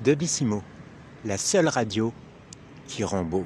Debissimo, la seule radio qui rend beau.